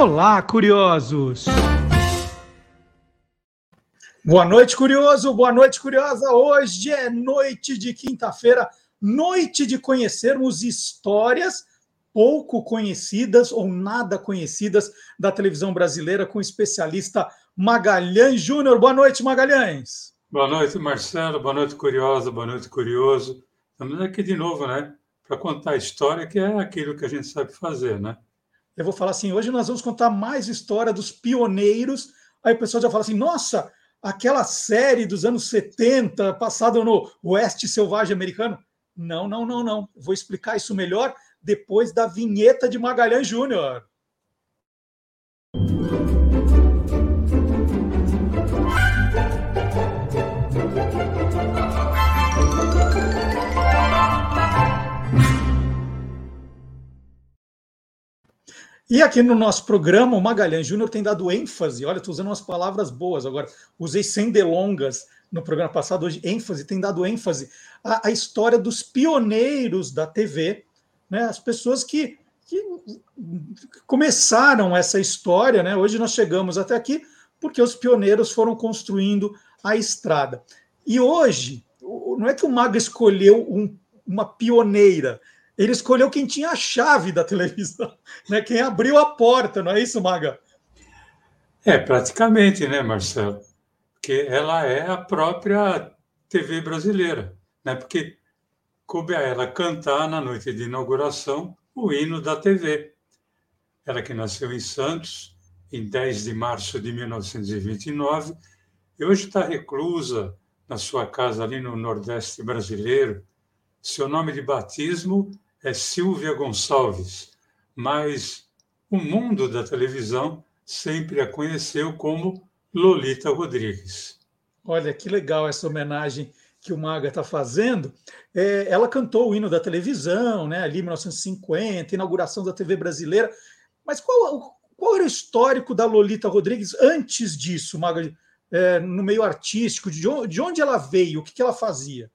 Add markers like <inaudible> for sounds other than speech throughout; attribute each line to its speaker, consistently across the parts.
Speaker 1: Olá, curiosos! Boa noite, curioso! Boa noite, curiosa! Hoje é noite de quinta-feira, noite de conhecermos histórias pouco conhecidas ou nada conhecidas da televisão brasileira com o especialista Magalhães Júnior. Boa noite, Magalhães!
Speaker 2: Boa noite, Marcelo. Boa noite, curiosa. Boa noite, curioso. Estamos aqui de novo, né? Para contar a história, que é aquilo que a gente sabe fazer, né?
Speaker 1: Eu vou falar assim: hoje nós vamos contar mais história dos pioneiros. Aí o pessoal já fala assim: nossa, aquela série dos anos 70, passada no Oeste Selvagem Americano. Não, não, não, não. Vou explicar isso melhor depois da vinheta de Magalhães Júnior. E aqui no nosso programa, o Magalhães Júnior tem dado ênfase. Olha, estou usando umas palavras boas agora. Usei sem delongas no programa passado, hoje ênfase, tem dado ênfase à, à história dos pioneiros da TV, né? as pessoas que, que começaram essa história. Né? Hoje nós chegamos até aqui porque os pioneiros foram construindo a estrada. E hoje, não é que o Maga escolheu um, uma pioneira, ele escolheu quem tinha a chave da televisão, <laughs> né? quem abriu a porta, não é isso, Maga?
Speaker 2: É, praticamente, né, Marcelo? Porque ela é a própria TV brasileira, né? Porque coube a ela cantar na noite de inauguração o hino da TV. Ela que nasceu em Santos em 10 de março de 1929 e hoje está reclusa na sua casa ali no Nordeste brasileiro. Seu nome de batismo é Silvia Gonçalves, mas o mundo da televisão sempre a conheceu como Lolita Rodrigues.
Speaker 1: Olha que legal essa homenagem que o Maga está fazendo. É, ela cantou o hino da televisão, né, ali em 1950, inauguração da TV brasileira. Mas qual, qual era o histórico da Lolita Rodrigues antes disso, Maga, é, no meio artístico? De onde, de onde ela veio? O que ela fazia?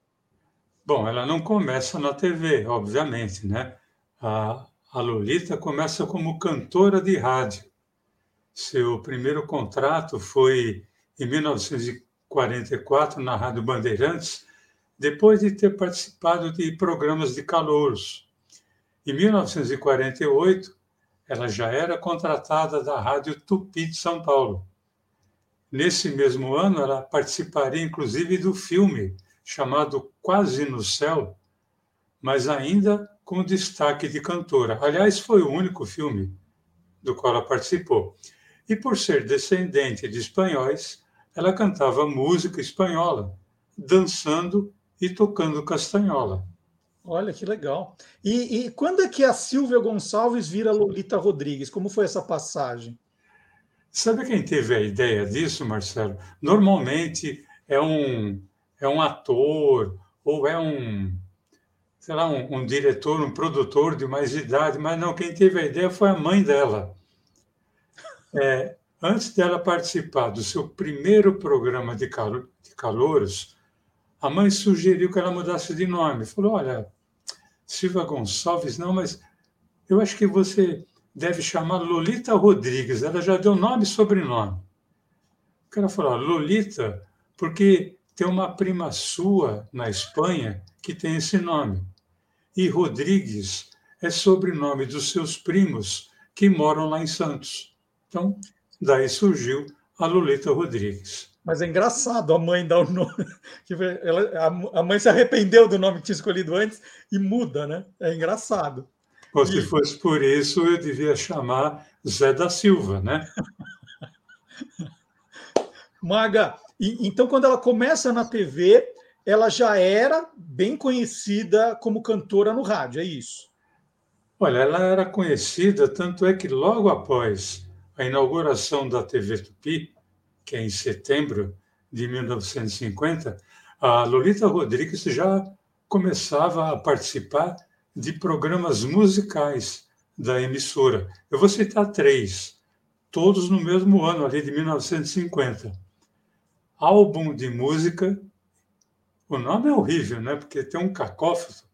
Speaker 2: Bom, ela não começa na TV, obviamente, né? A, a Lolita começa como cantora de rádio. Seu primeiro contrato foi em 1944 na Rádio Bandeirantes, depois de ter participado de programas de calouros. Em 1948, ela já era contratada da Rádio Tupi de São Paulo. Nesse mesmo ano, ela participaria inclusive do filme chamado Quase no Céu, mas ainda com destaque de cantora. Aliás, foi o único filme do qual ela participou. E por ser descendente de espanhóis, ela cantava música espanhola, dançando e tocando castanhola.
Speaker 1: Olha que legal. E, e, quando é que a Silvia Gonçalves vira Lolita Rodrigues? Como foi essa passagem?
Speaker 2: Sabe quem teve a ideia disso, Marcelo? Normalmente é um é um ator ou é um, sei lá, um, um, diretor, um produtor de mais idade, mas não, quem teve a ideia foi a mãe dela. É, antes dela participar do seu primeiro programa de, calo, de calouros, a mãe sugeriu que ela mudasse de nome. Falou: Olha, Silva Gonçalves, não, mas eu acho que você deve chamar Lolita Rodrigues. Ela já deu nome e sobrenome. O cara falou: Lolita, porque tem uma prima sua na Espanha que tem esse nome. E Rodrigues é sobrenome dos seus primos que moram lá em Santos. Então, daí surgiu a Lolita Rodrigues.
Speaker 1: Mas é engraçado a mãe dar o nome. <laughs> Ela, a mãe se arrependeu do nome que tinha escolhido antes e muda, né? É engraçado.
Speaker 2: Ou se e... fosse por isso, eu devia chamar Zé da Silva, né? <laughs>
Speaker 1: Maga, e, então, quando ela começa na TV, ela já era bem conhecida como cantora no rádio, é isso?
Speaker 2: Olha, ela era conhecida, tanto é que logo após a inauguração da TV Tupi, que é em setembro de 1950, a Lolita Rodrigues já começava a participar de programas musicais da emissora. Eu vou citar três, todos no mesmo ano, ali de 1950 álbum de música. O nome é horrível, né? Porque tem um cacófato.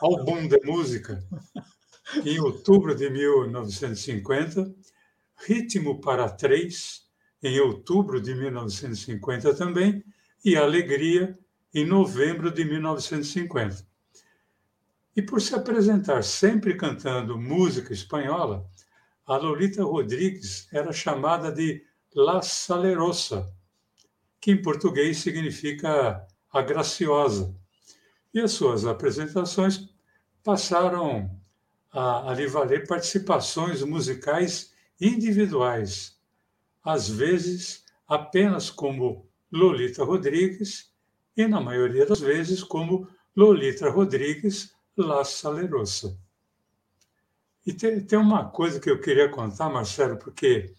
Speaker 2: Álbum de música. Em outubro de 1950, Ritmo para Três, em outubro de 1950 também, e Alegria, em novembro de 1950. E por se apresentar sempre cantando música espanhola, a Lolita Rodrigues era chamada de La Salerosa, que em português significa a graciosa. E as suas apresentações passaram a, a lhe valer participações musicais individuais, às vezes apenas como Lolita Rodrigues e, na maioria das vezes, como Lolita Rodrigues La Salerosa. E tem, tem uma coisa que eu queria contar, Marcelo, porque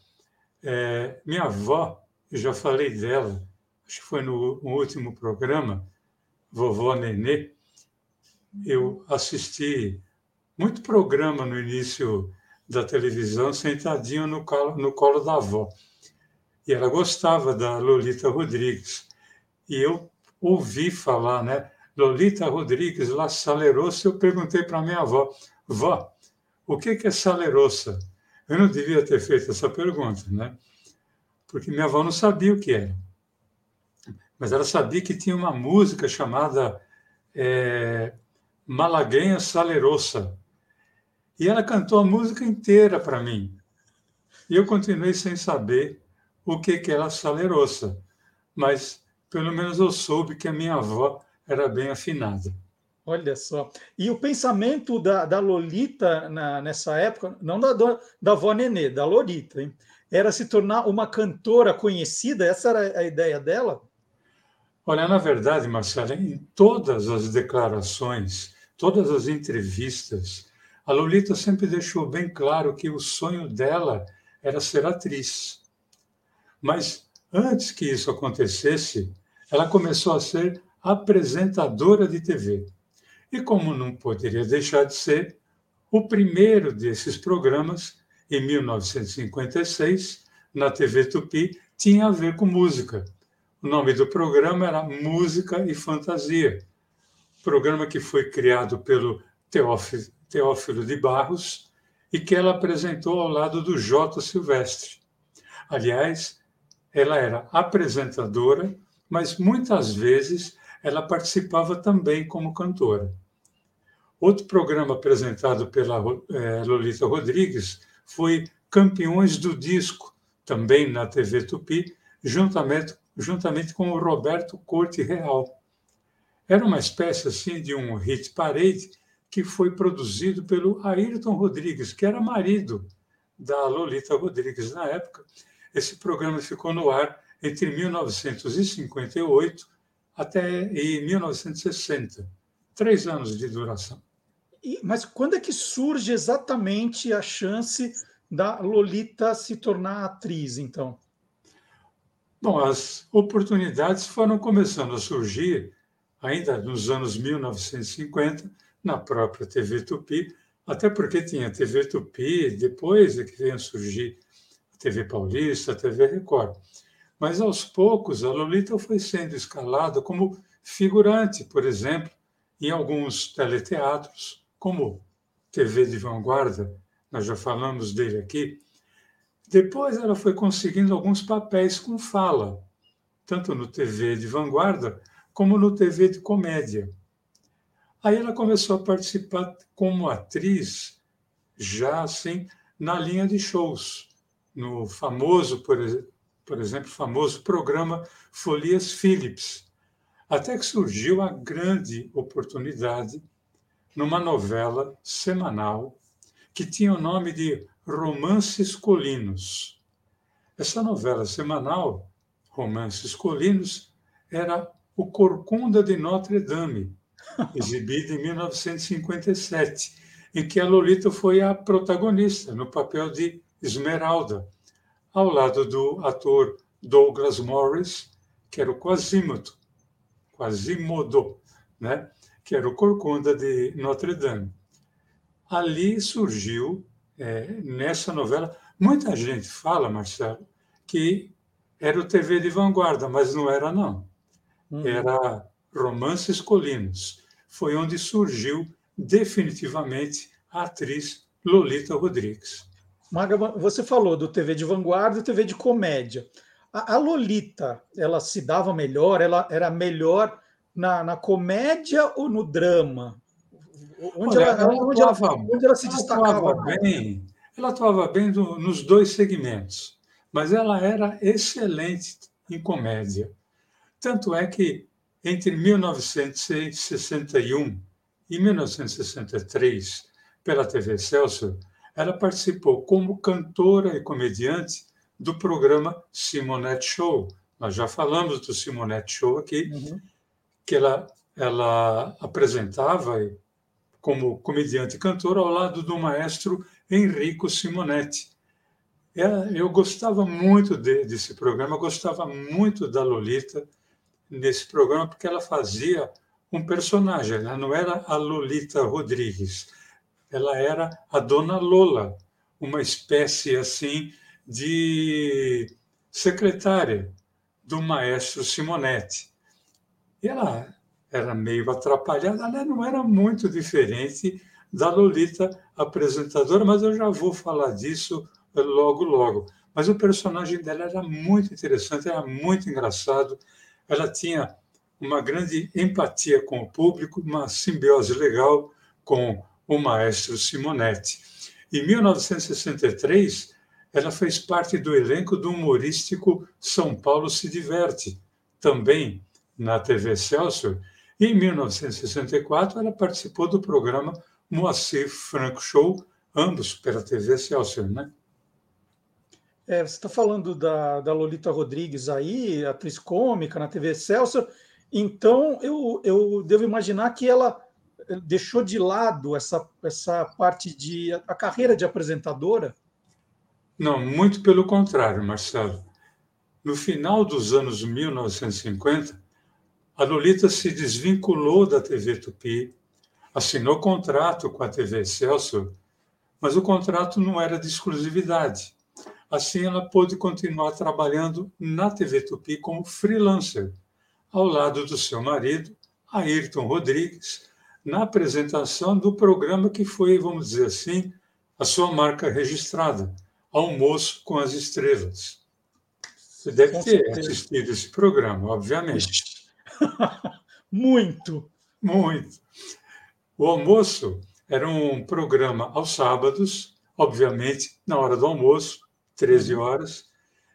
Speaker 2: é, minha avó, eu já falei dela, acho que foi no, no último programa, Vovó Nenê, eu assisti muito programa no início da televisão, sentadinho no colo, no colo da avó. E ela gostava da Lolita Rodrigues. E eu ouvi falar, né? Lolita Rodrigues, La Salerosa. Eu perguntei para minha avó, vó, o que é salerosa? Eu não devia ter feito essa pergunta, né? Porque minha avó não sabia o que era. Mas ela sabia que tinha uma música chamada é, Malaguenha Salerosa. E ela cantou a música inteira para mim. E eu continuei sem saber o que, que era salerosa. Mas pelo menos eu soube que a minha avó era bem afinada.
Speaker 1: Olha só. E o pensamento da, da Lolita na, nessa época, não da, da avó Nenê, da Lolita, hein? era se tornar uma cantora conhecida? Essa era a ideia dela?
Speaker 2: Olha, na verdade, Marcela, em todas as declarações, todas as entrevistas, a Lolita sempre deixou bem claro que o sonho dela era ser atriz. Mas antes que isso acontecesse, ela começou a ser apresentadora de TV. E como não poderia deixar de ser, o primeiro desses programas, em 1956, na TV Tupi, tinha a ver com música. O nome do programa era Música e Fantasia, programa que foi criado pelo Teófilo, de Barros e que ela apresentou ao lado do Jota Silvestre. Aliás, ela era apresentadora, mas muitas vezes ela participava também como cantora. Outro programa apresentado pela é, Lolita Rodrigues foi Campeões do Disco, também na TV Tupi, juntamente, juntamente com o Roberto Corte Real. Era uma espécie assim de um hit parade que foi produzido pelo Ayrton Rodrigues, que era marido da Lolita Rodrigues na época. Esse programa ficou no ar entre 1958 até 1960, três anos de duração.
Speaker 1: E, mas quando é que surge exatamente a chance da Lolita se tornar atriz, então?
Speaker 2: Bom, as oportunidades foram começando a surgir ainda nos anos 1950, na própria TV Tupi, até porque tinha TV Tupi, depois é que veio a surgir a TV Paulista, a TV Record. Mas aos poucos a Lolita foi sendo escalada como figurante, por exemplo, em alguns teleteatros, como TV de vanguarda, nós já falamos dele aqui. Depois ela foi conseguindo alguns papéis com fala, tanto no TV de vanguarda como no TV de comédia. Aí ela começou a participar como atriz, já assim, na linha de shows, no famoso, por, por exemplo, famoso programa Folias Phillips, até que surgiu a grande oportunidade numa novela semanal que tinha o nome de Romances Colinos. Essa novela semanal, Romances Colinos, era O Corcunda de Notre Dame, <laughs> exibida em 1957, em que a Lolita foi a protagonista no papel de Esmeralda, ao lado do ator Douglas Morris, que era o Quasimodo, Quasimodo, né? que era o Corcunda de Notre Dame. Ali surgiu, é, nessa novela, muita gente fala, Marcelo, que era o TV de vanguarda, mas não era, não. Uhum. Era Romances Colinos. Foi onde surgiu definitivamente a atriz Lolita Rodrigues.
Speaker 1: Maga, você falou do TV de vanguarda e TV de comédia. A, a, Lolita, ela se dava melhor? Ela era melhor na, na comédia ou no drama?
Speaker 2: Onde, Olha, ela, ela, onde, atuava, ela, onde ela se ela destacava? Bem, ela atuava bem do, nos dois segmentos, mas ela era excelente em comédia. Tanto é que entre 1961 e 1963, pela TV Celso, ela participou como cantora e comediante do programa Simonette Show. Nós já falamos do Simonette Show aqui, uhum. que ela, ela apresentava como comediante e cantora ao lado do maestro Enrico Simonetti. Eu gostava muito de, desse programa, gostava muito da Lolita nesse programa, porque ela fazia um personagem, ela não era a Lolita Rodrigues, ela era a Dona Lola, uma espécie assim de secretária do maestro Simonetti. E ela era meio atrapalhada, ela não era muito diferente da Lolita apresentadora, mas eu já vou falar disso logo, logo. Mas o personagem dela era muito interessante, era muito engraçado. Ela tinha uma grande empatia com o público, uma simbiose legal com o maestro Simonetti. Em 1963, ela fez parte do elenco do humorístico São Paulo se Diverte, também na TV Celso. Em 1964, ela participou do programa Moacir Franco Show, ambos pela TV Celso, né?
Speaker 1: É, você está falando da, da Lolita Rodrigues aí, atriz cômica na TV Celso, então eu, eu devo imaginar que ela deixou de lado essa, essa parte de a carreira de apresentadora?
Speaker 2: Não, muito pelo contrário, Marcelo. No final dos anos 1950, a Lolita se desvinculou da TV Tupi, assinou contrato com a TV Excelsior, mas o contrato não era de exclusividade. Assim, ela pôde continuar trabalhando na TV Tupi como freelancer, ao lado do seu marido, Ayrton Rodrigues, na apresentação do programa que foi, vamos dizer assim, a sua marca registrada, Almoço com as Estrelas. Você deve ter assistido esse programa, obviamente. <laughs>
Speaker 1: Muito.
Speaker 2: Muito. O almoço era um programa aos sábados, obviamente, na hora do almoço, 13 uhum. horas,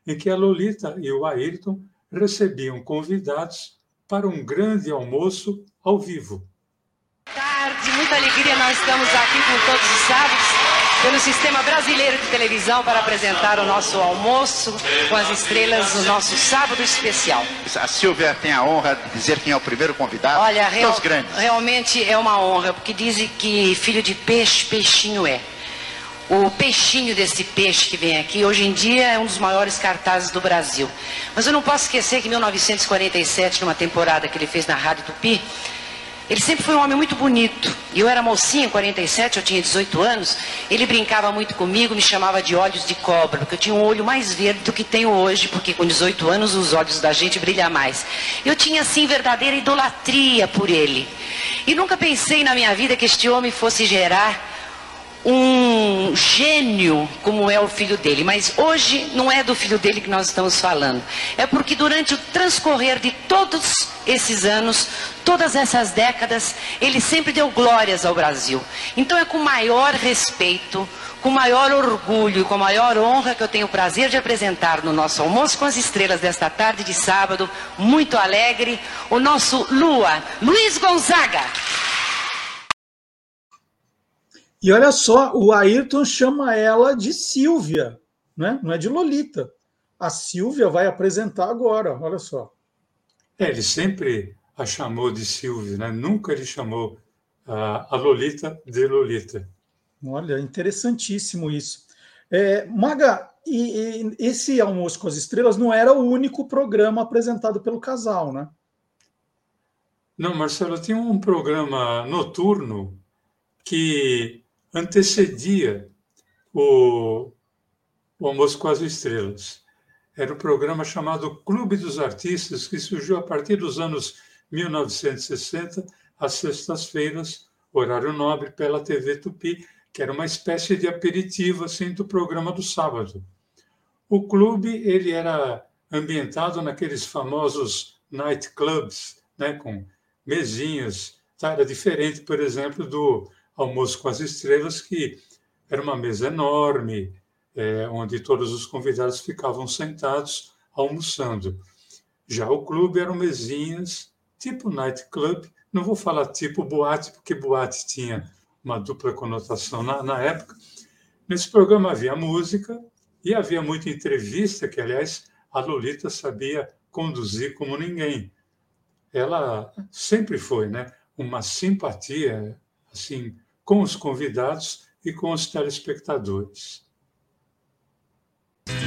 Speaker 2: em que a Lolita e o Ayrton recebiam convidados para um grande almoço ao vivo
Speaker 3: tarde, muita alegria. Nós estamos aqui com todos os sábados pelo Sistema Brasileiro de Televisão para apresentar o nosso almoço com as estrelas no nosso sábado especial.
Speaker 4: A Silvia tem a honra de dizer quem é o primeiro convidado
Speaker 3: Olha, real, grandes. realmente é uma honra, porque dizem que filho de peixe, peixinho é. O peixinho desse peixe que vem aqui, hoje em dia é um dos maiores cartazes do Brasil. Mas eu não posso esquecer que em 1947, numa temporada que ele fez na Rádio Tupi, ele sempre foi um homem muito bonito. Eu era mocinha, 47, eu tinha 18 anos. Ele brincava muito comigo, me chamava de olhos de cobra, porque eu tinha um olho mais verde do que tenho hoje, porque com 18 anos os olhos da gente brilham mais. Eu tinha, assim, verdadeira idolatria por ele. E nunca pensei na minha vida que este homem fosse gerar um gênio como é o filho dele. Mas hoje não é do filho dele que nós estamos falando. É porque durante o transcorrer de todos esses anos, todas essas décadas, ele sempre deu glórias ao Brasil. Então é com maior respeito, com maior orgulho e com maior honra que eu tenho o prazer de apresentar no nosso almoço com as estrelas desta tarde de sábado, muito alegre, o nosso Lua, Luiz Gonzaga.
Speaker 1: E olha só, o Ayrton chama ela de Silvia, né? não é de Lolita. A Silvia vai apresentar agora, olha só.
Speaker 2: É, ele sempre a chamou de Silvia, né? nunca ele chamou a Lolita de Lolita.
Speaker 1: Olha, interessantíssimo isso. É, Maga, e, e esse Almoço com as Estrelas não era o único programa apresentado pelo casal, né?
Speaker 2: Não, Marcelo, tinha um programa noturno que antecedia o, o Almoço com as Estrelas. Era um programa chamado Clube dos Artistas, que surgiu a partir dos anos 1960, às sextas-feiras, horário nobre, pela TV Tupi, que era uma espécie de aperitivo assim do programa do sábado. O clube ele era ambientado naqueles famosos night clubs, né, com mesinhas. Tá? Era diferente, por exemplo, do almoço com as estrelas, que era uma mesa enorme, é, onde todos os convidados ficavam sentados almoçando. Já o clube eram mesinhas tipo nightclub, não vou falar tipo boate, porque boate tinha uma dupla conotação na, na época. Nesse programa havia música e havia muita entrevista, que, aliás, a Lolita sabia conduzir como ninguém. Ela sempre foi né, uma simpatia assim com os convidados e com os telespectadores.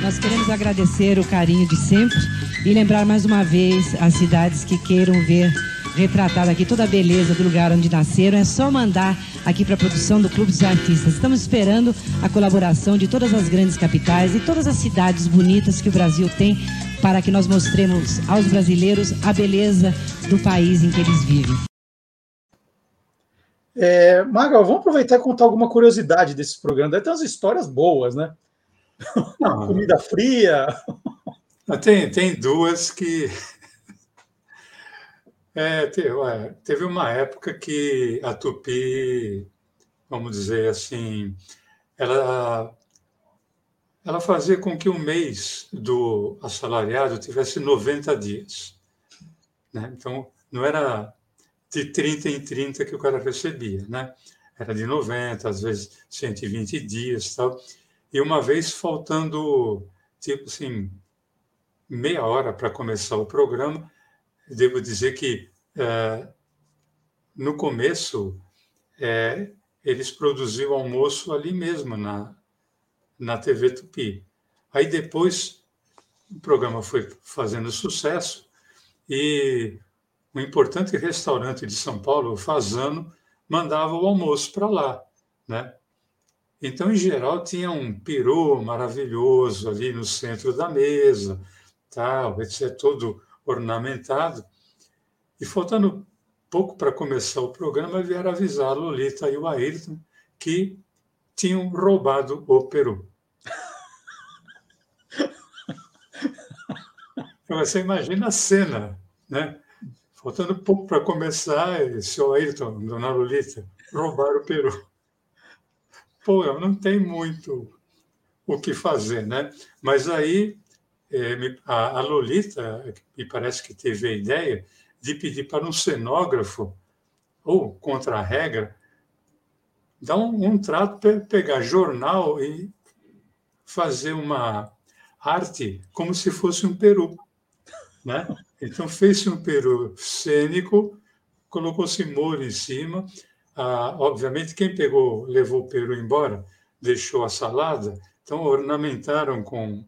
Speaker 5: Nós queremos agradecer o carinho de sempre e lembrar mais uma vez as cidades que queiram ver retratada aqui toda a beleza do lugar onde nasceram. É só mandar aqui para a produção do Clube dos Artistas. Estamos esperando a colaboração de todas as grandes capitais e todas as cidades bonitas que o Brasil tem para que nós mostremos aos brasileiros a beleza do país em que eles vivem.
Speaker 1: É, Magal, vamos aproveitar e contar alguma curiosidade desse programa. Deve ter umas histórias boas, né? Não, <laughs> Comida fria.
Speaker 2: Tem, tem duas que. <laughs> É, teve uma época que a Tupi, vamos dizer assim, ela, ela fazia com que o mês do assalariado tivesse 90 dias. Né? Então, não era de 30 em 30 que o cara recebia, né? Era de 90, às vezes 120 dias tal. E uma vez faltando, tipo assim, meia hora para começar o programa, devo dizer que é, no começo é, eles produziam almoço ali mesmo na, na TV Tupi. Aí depois o programa foi fazendo sucesso e um importante restaurante de São Paulo, o Fazano, mandava o almoço para lá, né? Então, em geral, tinha um peru maravilhoso ali no centro da mesa, tal, etc., todo ornamentado. E faltando pouco para começar o programa, vieram avisar a Lolita e o Ayrton que tinham roubado o peru. <laughs> Então, você imagina a cena, né? Faltando pouco para começar, seu Ayrton, dona Lolita, roubaram o peru. Pô, não tem muito o que fazer, né? Mas aí é, a Lolita, me parece que teve a ideia de pedir para um cenógrafo, ou contra a regra, dar um, um trato, pegar jornal e fazer uma arte como se fosse um peru. Né? Então, fez-se um peru cênico, colocou-se molho em cima. Ah, obviamente, quem pegou, levou o peru embora, deixou a salada, então ornamentaram com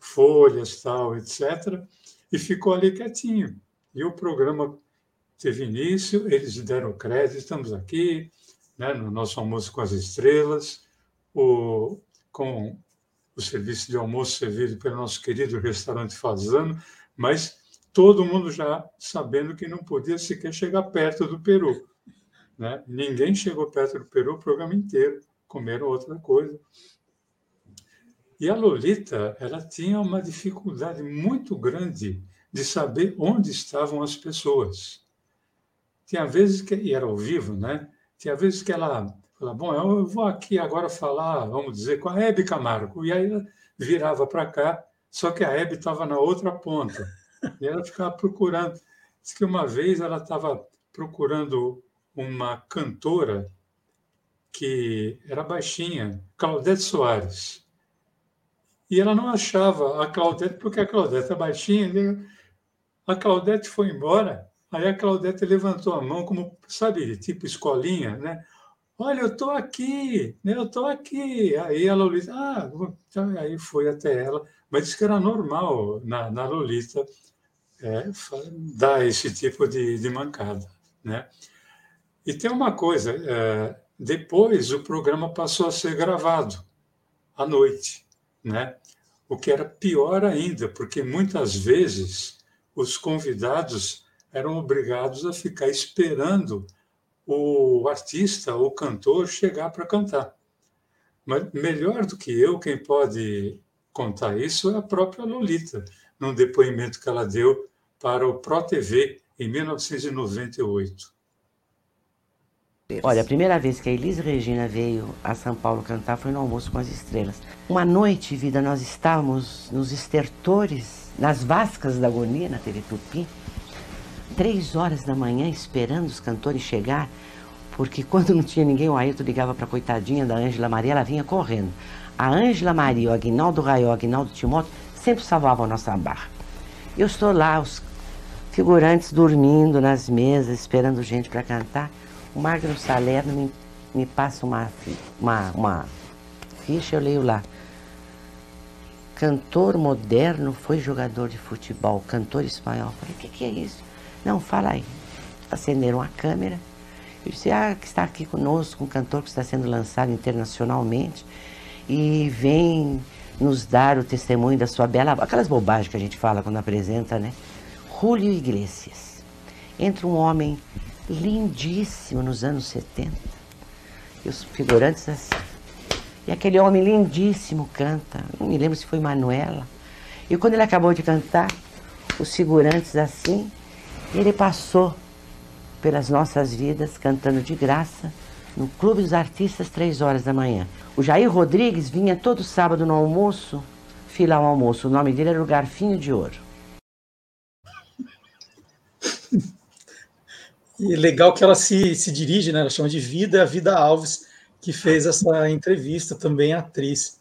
Speaker 2: folhas, tal, etc., e ficou ali quietinho. E o programa teve início, eles deram crédito, estamos aqui, né, no nosso almoço com as estrelas, o, com o serviço de almoço servido pelo nosso querido restaurante Fazano, mas todo mundo já sabendo que não podia sequer chegar perto do Peru. Né? Ninguém chegou perto do Peru o programa inteiro, comeram outra coisa. E a Lolita, ela tinha uma dificuldade muito grande de saber onde estavam as pessoas. Tinha vezes que, e era ao vivo, né? Tinha vezes que ela falava, bom, eu vou aqui agora falar, vamos dizer, com a Hebe Camargo. E aí ela virava para cá, só que a Hebe estava na outra ponta. E ela ficava procurando. Diz que uma vez ela estava procurando uma cantora que era baixinha, Claudete Soares. E ela não achava a Claudete, porque a Claudete é baixinha. A Claudete foi embora, aí a Claudete levantou a mão, como, sabe, tipo escolinha, né? Olha, eu estou aqui, né? eu estou aqui. Aí a Lolita, ah, então, aí foi até ela, mas disse que era normal na, na Lolita é, dar esse tipo de, de mancada, né? E tem uma coisa, é, depois o programa passou a ser gravado à noite, né? O que era pior ainda, porque muitas vezes os convidados eram obrigados a ficar esperando o artista, o cantor, chegar para cantar. Mas melhor do que eu, quem pode contar isso é a própria Lolita, num depoimento que ela deu para o Pro TV em 1998.
Speaker 6: Olha, a primeira vez que a Elis Regina veio a São Paulo cantar foi no Almoço com as Estrelas. Uma noite, vida, nós estávamos nos estertores, nas vascas da agonia, na TV Tupi, três horas da manhã esperando os cantores chegar, porque quando não tinha ninguém, o Ailton ligava para a coitadinha da Ângela Maria, ela vinha correndo. A Ângela Maria, o Aguinaldo Raiol, o Aguinaldo Timóteo, sempre salvavam a nossa barra. Eu estou lá, os figurantes dormindo nas mesas, esperando gente para cantar. O Magno Salerno me, me passa uma, uma, uma ficha, eu leio lá. Cantor moderno foi jogador de futebol, cantor espanhol. Falei, o que, que é isso? Não, fala aí. Acenderam a câmera. Eu disse, ah, que está aqui conosco um cantor que está sendo lançado internacionalmente e vem nos dar o testemunho da sua bela... Aquelas bobagens que a gente fala quando apresenta, né? Julio Iglesias. Entra um homem lindíssimo nos anos 70. E os figurantes assim. E aquele homem lindíssimo canta. Não me lembro se foi Manuela. E quando ele acabou de cantar, os figurantes assim, ele passou pelas nossas vidas cantando de graça no Clube dos Artistas, três horas da manhã. O Jair Rodrigues vinha todo sábado no almoço, filar um almoço. O nome dele era o Garfinho de Ouro.
Speaker 1: E legal que ela se, se dirige, né? Ela chama de Vida, a Vida Alves, que fez essa entrevista, também atriz.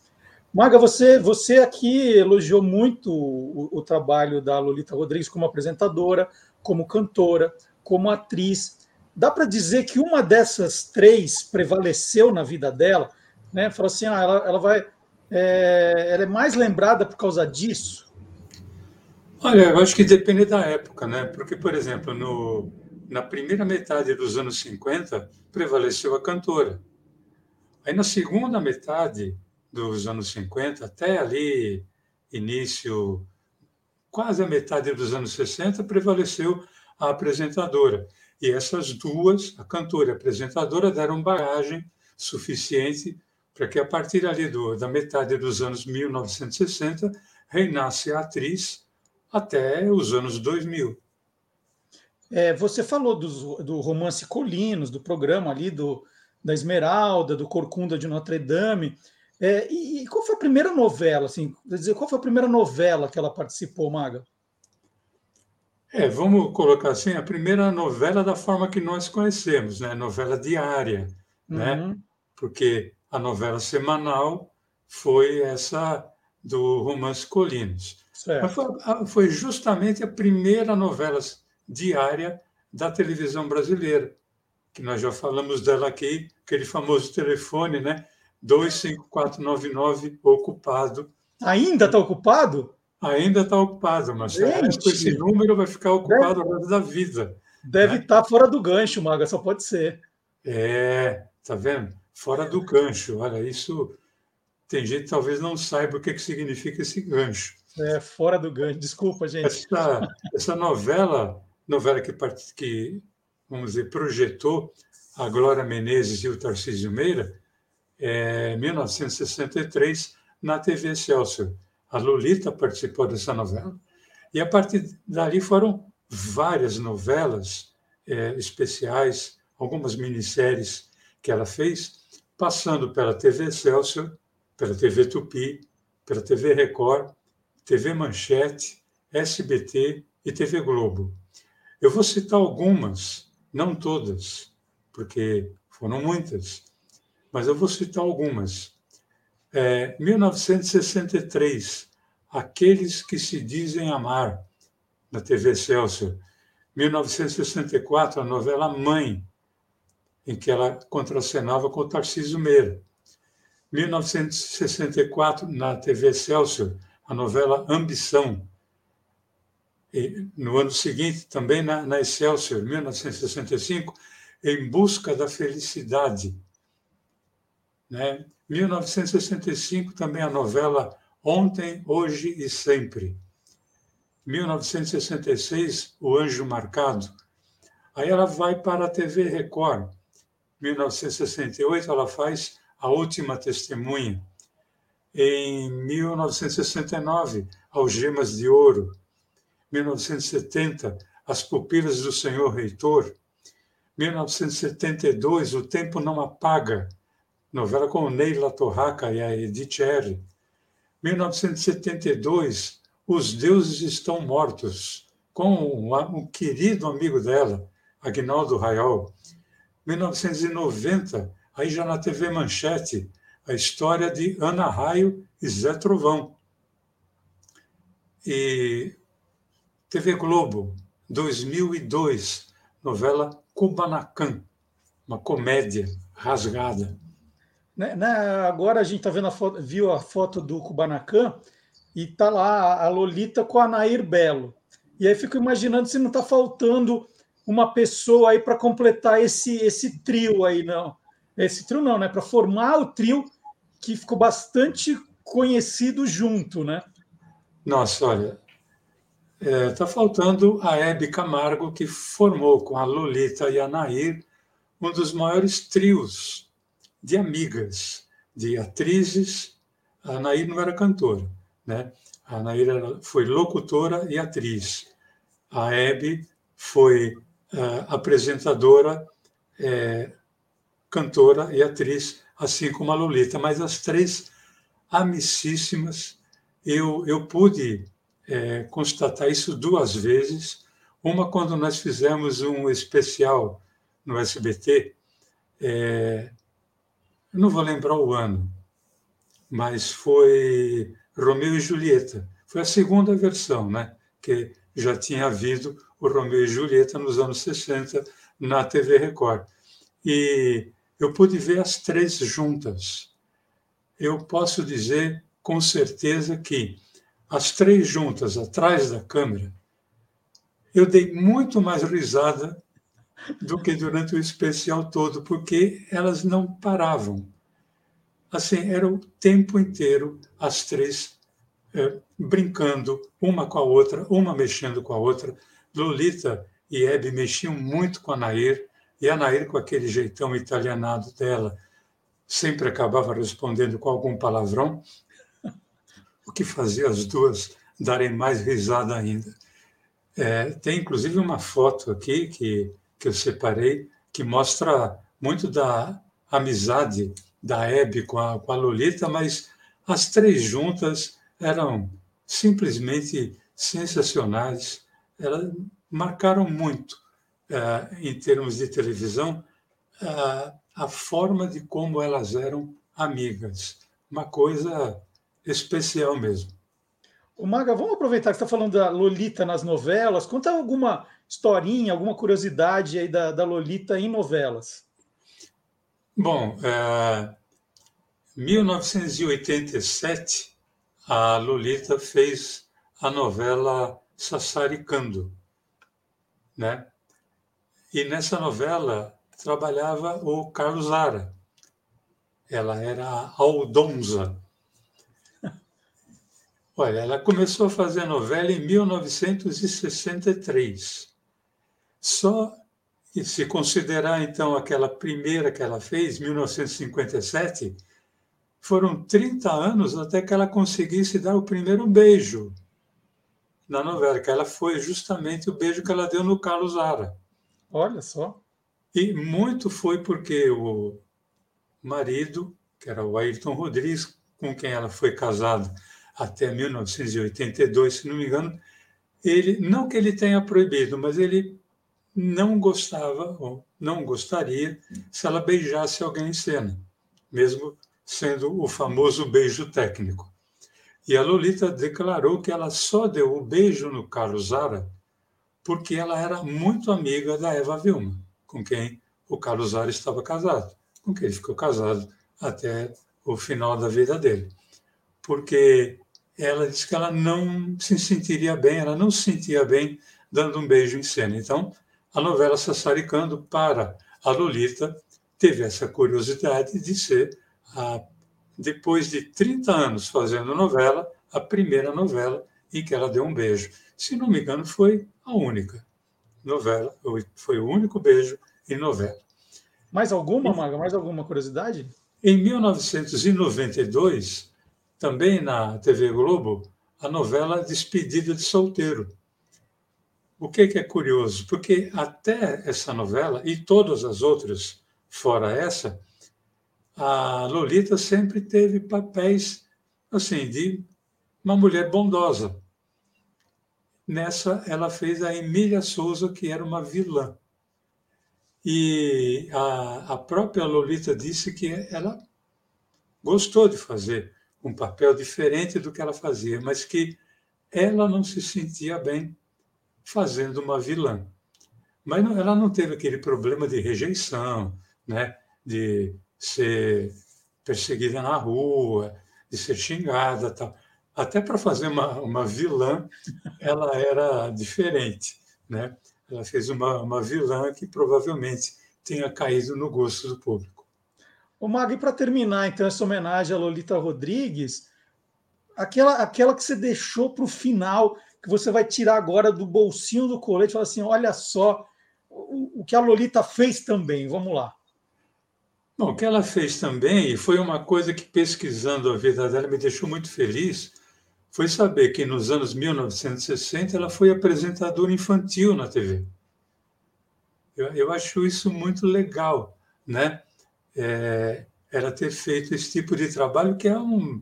Speaker 1: Maga, você, você aqui elogiou muito o, o trabalho da Lolita Rodrigues como apresentadora, como cantora, como atriz. Dá para dizer que uma dessas três prevaleceu na vida dela? Né? Falou assim, ah, ela, ela vai, é, ela é mais lembrada por causa disso?
Speaker 2: Olha, eu acho que depende da época, né? Porque, por exemplo, no, na primeira metade dos anos 50, prevaleceu a cantora. Aí, na segunda metade dos anos 50, até ali, início, quase a metade dos anos 60, prevaleceu a apresentadora. E essas duas, a cantora e a apresentadora, deram bagagem suficiente para que, a partir ali do, da metade dos anos 1960, reinasse a atriz até os anos 2000.
Speaker 1: É, você falou do, do, romance Colinos, do programa ali do, da Esmeralda, do Corcunda de Notre Dame. É, e, e, qual foi a primeira novela? Assim, quer dizer, qual foi a primeira novela que ela participou, Maga?
Speaker 2: É, vamos colocar assim, a primeira novela da forma que nós conhecemos, né? Novela diária, né? uhum. né? Porque a novela semanal foi essa do Romance Colinos. Foi, foi, justamente a primeira novela diária da televisão brasileira, que nós já falamos dela aqui, aquele famoso telefone, né? 25499 ocupado.
Speaker 1: Ainda está ocupado?
Speaker 2: Ainda está ocupado, mas esse número vai ficar ocupado ao longo da vida.
Speaker 1: Deve estar né? tá fora do gancho, Maga, só pode ser.
Speaker 2: É, tá vendo? Fora do gancho. Olha, isso tem gente que talvez não saiba o que, que significa esse gancho.
Speaker 1: É, fora do gancho. Desculpa, gente.
Speaker 2: Essa, essa novela novela que, que, vamos dizer, projetou a Glória Menezes e o Tarcísio Meira, é, 1963, na TV Excelsior. A Lolita participou dessa novela. E a partir dali foram várias novelas é, especiais, algumas minisséries que ela fez, passando pela TV Excelsior, pela TV Tupi, pela TV Record, TV Manchete, SBT e TV Globo. Eu vou citar algumas, não todas, porque foram muitas, mas eu vou citar algumas. É, 1963, Aqueles que se dizem amar, na TV Celso. 1964, a novela Mãe, em que ela contracenava com o Tarcísio Meira. 1964, na TV Celso, a novela Ambição, e, no ano seguinte, também na, na Excelsior, 1965, Em Busca da Felicidade. Né? 1965, também a novela Ontem, Hoje e Sempre. 1966, O Anjo Marcado. Aí ela vai para a TV Record. 1968, ela faz A Última Testemunha. Em 1969, Algemas de Ouro. 1970, As Pupilas do Senhor Reitor. 1972, O Tempo Não Apaga, novela com Neila Torraca e a Edith R. 1972, Os Deuses Estão Mortos, com um querido amigo dela, Agnaldo Raiol. 1990, aí já na TV Manchete, a história de Ana Raio e Zé Trovão. E TV Globo, 2002, novela Kubanacan, uma comédia rasgada.
Speaker 1: Né, né, agora a gente tá vendo a foto, viu a foto do Kubanacan e tá lá a Lolita com a Nair Belo. E aí fico imaginando se não está faltando uma pessoa aí para completar esse esse trio aí, não. Esse trio não, né? Para formar o trio que ficou bastante conhecido junto, né?
Speaker 2: Nossa, olha, está é, tá faltando a Hebe Camargo, que formou com a Lolita e a Nair um dos maiores trios de amigas, de atrizes. A Nair não era cantora, né? A Nair era, foi locutora e atriz. A Hebe foi uh, apresentadora, é, cantora e atriz, assim como a Lolita. Mas as três amicíssimas, eu, eu pude é, constatar isso duas vezes. Uma, quando nós fizemos um especial no SBT, é, não vou lembrar o ano, mas foi Romeu e Julieta. Foi a segunda versão, né? Que já tinha havido o Romeu e Julieta nos anos 60 na TV Record. E eu pude ver as três juntas. Eu posso dizer com certeza que as três juntas atrás da câmera, eu dei muito mais risada do que durante o especial todo, porque elas não paravam. Assim, era o tempo inteiro as três é, brincando uma com a outra, uma mexendo com a outra. Lolita e Hebe mexiam muito com a Nair, e a Nair, com aquele jeitão italianado dela, sempre acabava respondendo com algum palavrão, o que fazia as duas darem mais risada ainda. É, tem inclusive uma foto aqui que, que eu separei que mostra muito da amizade da Hebe com a, com a Lolita, mas as três juntas eram simplesmente sensacionais. Elas marcaram muito, é, em termos de televisão, é, a forma de como elas eram amigas. Uma coisa especial mesmo.
Speaker 1: O Maga, vamos aproveitar que você está falando da Lolita nas novelas. Conta alguma historinha, alguma curiosidade aí da, da Lolita em novelas.
Speaker 2: Bom, é, 1987, a Lolita fez a novela Sassaricando, né? E nessa novela trabalhava o Carlos Ara. Ela era a Aldonza, Olha, ela começou a fazer a novela em 1963. Só se considerar então aquela primeira que ela fez, 1957, foram 30 anos até que ela conseguisse dar o primeiro beijo na novela, que ela foi justamente o beijo que ela deu no Carlos Ara.
Speaker 1: Olha só.
Speaker 2: E muito foi porque o marido, que era o Ayrton Rodrigues, com quem ela foi casada até 1982, se não me engano, ele não que ele tenha proibido, mas ele não gostava ou não gostaria se ela beijasse alguém em cena, mesmo sendo o famoso beijo técnico. E a Lolita declarou que ela só deu o beijo no Carlos Zara porque ela era muito amiga da Eva Vilma, com quem o Carlos Zara estava casado, com quem ele ficou casado até o final da vida dele. Porque ela disse que ela não se sentiria bem, ela não se sentia bem dando um beijo em cena. Então, a novela Sassaricando para a Lolita teve essa curiosidade de ser, a, depois de 30 anos fazendo novela, a primeira novela em que ela deu um beijo. Se não me engano, foi a única novela, foi o único beijo em novela.
Speaker 1: Mais alguma, Maga? Mais alguma curiosidade?
Speaker 2: Em 1992, também na TV Globo, a novela Despedida de Solteiro. O que, que é curioso? Porque até essa novela e todas as outras, fora essa, a Lolita sempre teve papéis assim de uma mulher bondosa. Nessa, ela fez a Emília Souza, que era uma vilã. E a, a própria Lolita disse que ela gostou de fazer um papel diferente do que ela fazia, mas que ela não se sentia bem fazendo uma vilã. Mas não, ela não teve aquele problema de rejeição, né? de ser perseguida na rua, de ser xingada. Tal. Até para fazer uma, uma vilã, ela era diferente. Né? Ela fez uma, uma vilã que provavelmente tenha caído no gosto do público.
Speaker 1: O Mag, para terminar, então, essa homenagem a Lolita Rodrigues, aquela, aquela que você deixou para o final, que você vai tirar agora do bolsinho do colete e falar assim: olha só o, o que a Lolita fez também. Vamos lá.
Speaker 2: Bom, o que ela fez também, e foi uma coisa que pesquisando a vida dela me deixou muito feliz, foi saber que nos anos 1960 ela foi apresentadora infantil na TV. Eu, eu acho isso muito legal, né? É, ela ter feito esse tipo de trabalho que é um,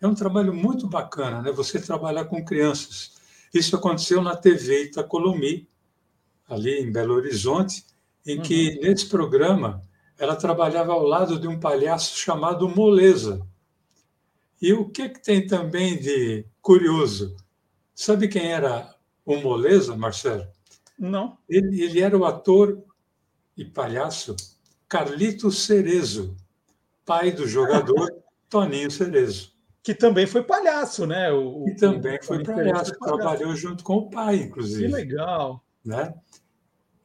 Speaker 2: é um trabalho muito bacana, né? Você trabalhar com crianças. Isso aconteceu na TV Itacolomi, ali em Belo Horizonte, em uhum. que nesse programa ela trabalhava ao lado de um palhaço chamado Moleza. E o que, que tem também de curioso? Sabe quem era o Moleza, Marcelo?
Speaker 1: Não.
Speaker 2: Ele, ele era o ator e palhaço Carlito Cerezo, pai do jogador <laughs> Toninho Cerezo.
Speaker 1: Que também foi palhaço, né?
Speaker 2: O, que também o, foi palhaço, palhaço, trabalhou junto com o pai, inclusive.
Speaker 1: Que legal.
Speaker 2: Né?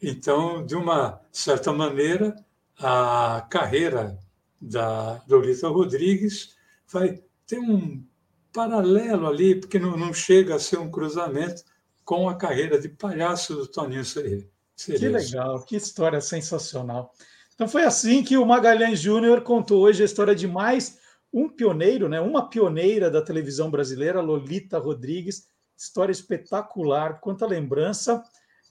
Speaker 2: Então, de uma certa maneira, a carreira da Lolita Rodrigues vai ter um paralelo ali, porque não, não chega a ser um cruzamento com a carreira de palhaço do Toninho Cerezo.
Speaker 1: Que legal, que história sensacional. Então foi assim que o Magalhães Júnior contou hoje a história de mais um pioneiro, né? uma pioneira da televisão brasileira, Lolita Rodrigues. História espetacular, quanta lembrança.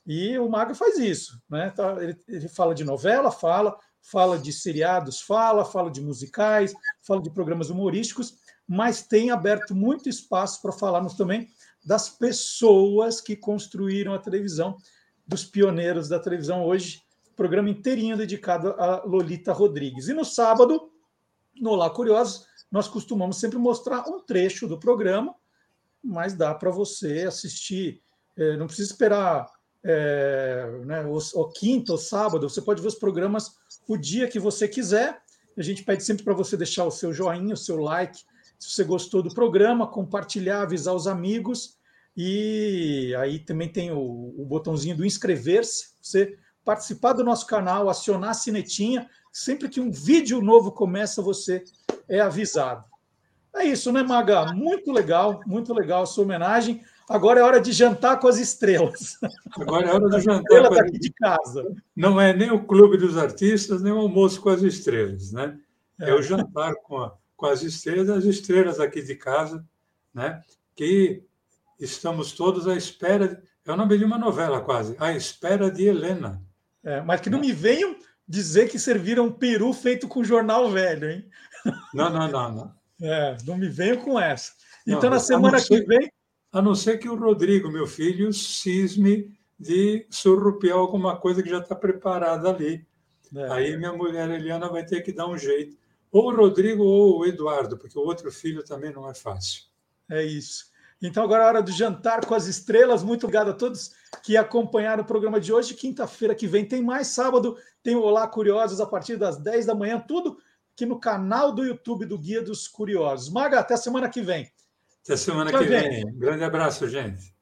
Speaker 1: E o Maga faz isso, né? Tá, ele, ele fala de novela, fala, fala de seriados, fala, fala de musicais, fala de programas humorísticos, mas tem aberto muito espaço para falarmos também das pessoas que construíram a televisão, dos pioneiros da televisão hoje, programa inteirinho dedicado a Lolita Rodrigues. E no sábado, no Olá Curiosos, nós costumamos sempre mostrar um trecho do programa, mas dá para você assistir, é, não precisa esperar é, né, o, o ou sábado, você pode ver os programas o dia que você quiser. A gente pede sempre para você deixar o seu joinha, o seu like, se você gostou do programa, compartilhar, avisar os amigos. E aí também tem o, o botãozinho do inscrever-se, você participar do nosso canal, acionar a sinetinha. Sempre que um vídeo novo começa, você é avisado. É isso, né, Maga? Muito legal, muito legal a sua homenagem. Agora é hora de jantar com as estrelas.
Speaker 2: Agora é hora de jantar estrela
Speaker 1: daqui de casa.
Speaker 2: Não é nem o clube dos artistas, nem o almoço com as estrelas, né? É, é o jantar com, a, com as estrelas, as estrelas aqui de casa, né? Que estamos todos à espera. É o nome de uma novela quase, à espera de Helena.
Speaker 1: É, mas que não me venham dizer que serviram um peru feito com jornal velho, hein?
Speaker 2: Não, não, não, não. <laughs>
Speaker 1: É, não me venham com essa. Então, não, na semana que vem,
Speaker 2: a não ser que o Rodrigo, meu filho, cisme de surrupiar alguma coisa que já está preparada ali. É. Aí minha mulher Eliana vai ter que dar um jeito. Ou o Rodrigo ou o Eduardo, porque o outro filho também não é fácil.
Speaker 1: É isso. Então agora é hora do jantar com as estrelas. Muito obrigado a todos que acompanharam o programa de hoje. Quinta-feira que vem tem mais. Sábado tem o Olá Curiosos a partir das 10 da manhã. Tudo aqui no canal do YouTube do Guia dos Curiosos. Maga, até semana que vem.
Speaker 2: Até semana Tchau, que vem. Gente. Grande abraço, gente.